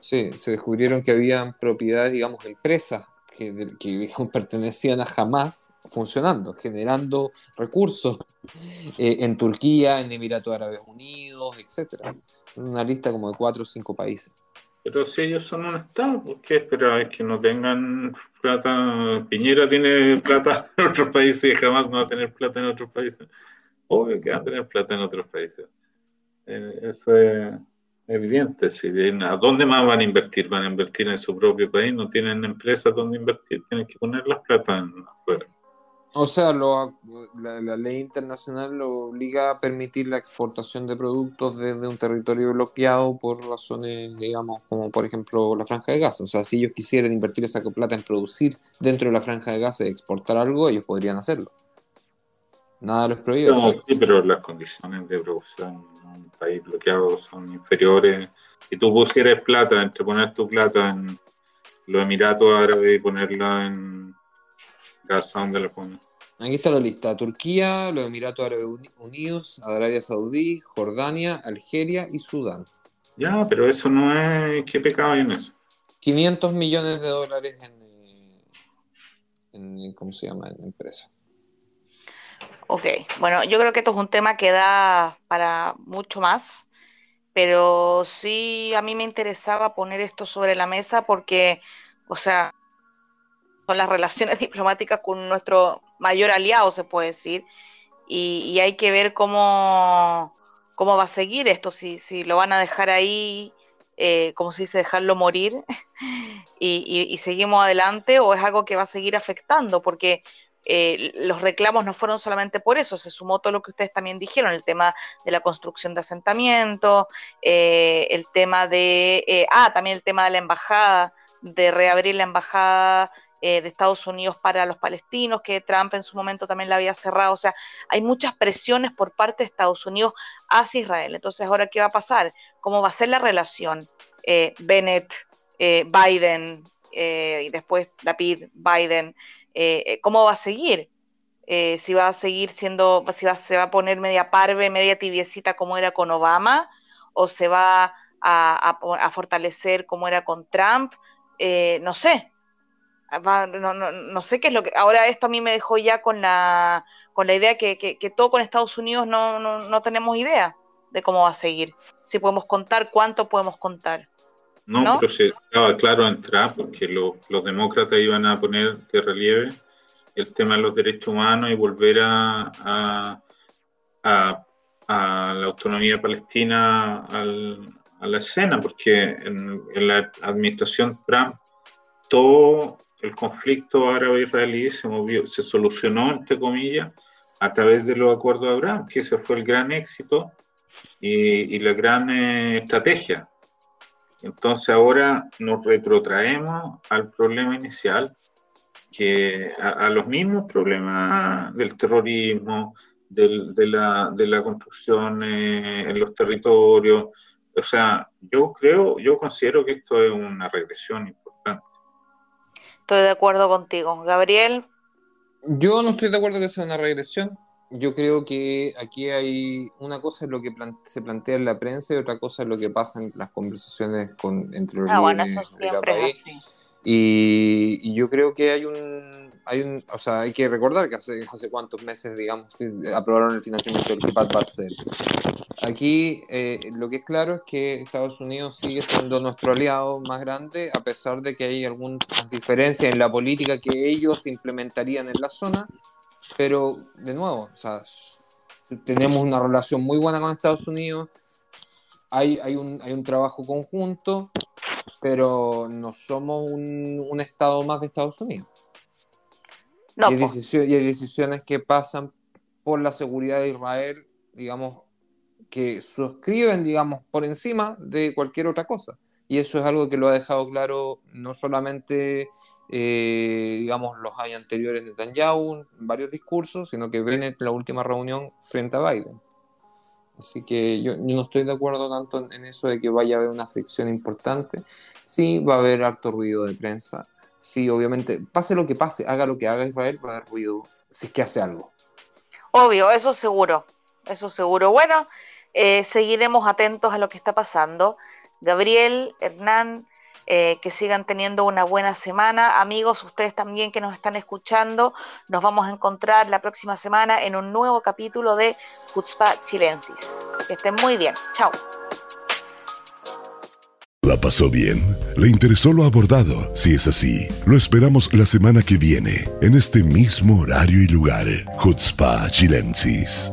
Sí, se descubrieron que habían propiedades, digamos, empresas que, que pertenecían a Hamas funcionando, generando recursos eh, en Turquía, en Emiratos Árabes Unidos, etcétera. Una lista como de cuatro o cinco países. Pero si ellos son un Estado, ¿por qué esperar que no tengan plata? Piñera tiene plata en otros países y jamás no va a tener plata en otros países. Obvio que va a tener plata en otros países. Eh, eso es evidente. Si ¿A dónde más van a invertir? Van a invertir en su propio país, no tienen empresas donde invertir, tienen que poner las plata afuera. O sea, la, ley internacional lo obliga a permitir la exportación de productos desde un territorio bloqueado por razones, digamos, como por ejemplo la franja de gas. O sea, si ellos quisieran invertir esa plata en producir dentro de la franja de gas y exportar algo, ellos podrían hacerlo. Nada los prohíbe. No, sí, pero las condiciones de producción en un país bloqueado son inferiores. Si tú pusieras plata, entre poner tu plata en los Emiratos Árabes y ponerla en Gaza, ¿dónde la pones? Aquí está la lista: Turquía, los Emiratos Árabes Unidos, Arabia Saudí, Jordania, Algeria y Sudán. Ya, pero eso no es. ¿Qué pecado hay en eso? 500 millones de dólares en, eh, en ¿cómo se llama? En empresa. Ok, bueno, yo creo que esto es un tema que da para mucho más, pero sí a mí me interesaba poner esto sobre la mesa porque, o sea, son las relaciones diplomáticas con nuestro mayor aliado, se puede decir, y, hay que ver cómo, cómo va a seguir esto, si, si lo van a dejar ahí, eh, como se dice, dejarlo morir y, y seguimos adelante, o es algo que va a seguir afectando, porque eh, los reclamos no fueron solamente por eso, se sumó todo lo que ustedes también dijeron, el tema de la construcción de asentamientos, eh, el tema de, eh, ah, también el tema de la embajada, de reabrir la embajada de Estados Unidos para los palestinos, que Trump en su momento también la había cerrado, o sea, hay muchas presiones por parte de Estados Unidos hacia Israel. Entonces, ahora, ¿qué va a pasar? ¿Cómo va a ser la relación Bennett, Biden y después Lapid, Biden? Eh, eh, cómo va a seguir. Eh, si va a seguir siendo, si va, se va a poner media parve, media tibiecita como era con Obama, o se va a, fortalecer como era con Trump, no sé. no, sé qué es lo que. Ahora esto a mí me dejó ya con la, con la idea que, que, todo con Estados Unidos no, no, tenemos idea de cómo va a seguir. Si podemos contar, cuánto podemos contar. No, pero se estaba claro entrar porque los demócratas iban a poner de relieve el tema de los derechos humanos y volver a, a, la autonomía palestina a la escena, porque en, la administración Trump todo el conflicto árabe-israelí se movió, se solucionó, entre comillas, a través de los acuerdos de Abraham, que ese fue el gran éxito y, la gran eh, estrategia entonces ahora nos retrotraemos al problema inicial, que a, los mismos problemas del terrorismo, de, la, construcción eh, en los territorios. O sea, yo creo, yo considero que esto es una regresión importante. Estoy de acuerdo contigo. Gabriel. Yo no estoy de acuerdo que sea una regresión. Yo creo que aquí hay una cosa es lo que se plantea en la prensa y otra cosa es lo que pasa en las conversaciones con, entre los ah, líderes de cada país. Y, yo creo que hay un, hay un, o sea, hay que recordar que hace, hace cuántos meses, digamos, aprobaron el financiamiento del Kipat Barcel. Aquí eh, lo que es claro es que Estados Unidos sigue siendo nuestro aliado más grande, a pesar de que hay algunas diferencias en la política que ellos implementarían en la zona, pero de nuevo, o sea, tenemos una relación muy buena con Estados Unidos, hay, hay, un, hay un trabajo conjunto, pero no somos un, un estado más de Estados Unidos. y, hay decisiones, y hay decisiones que pasan por la seguridad de Israel, digamos, que suscriben, digamos, por encima de cualquier otra cosa. Y eso es algo que lo ha dejado claro no solamente, eh, digamos, los años anteriores de Netanyahu en varios discursos, sino que Bennett en la última reunión frente a Biden. Así que yo, no estoy de acuerdo tanto en, eso de que vaya a haber una fricción importante. Sí, va a haber harto ruido de prensa. Sí, obviamente, pase lo que pase, haga lo que haga Israel, va a haber ruido si es que hace algo. Obvio, eso seguro, eso seguro. Bueno, eh, seguiremos atentos a lo que está pasando. Gabriel, Hernán, eh, que sigan teniendo una buena semana. Amigos, ustedes también que nos están escuchando, nos vamos a encontrar la próxima semana en un nuevo capítulo de Cutzpa Chilensis. Que estén muy bien. Chao. ¿La pasó bien? ¿Le interesó lo abordado? Si es así, lo esperamos la semana que viene, en este mismo horario y lugar. Chutzpah Chilensis.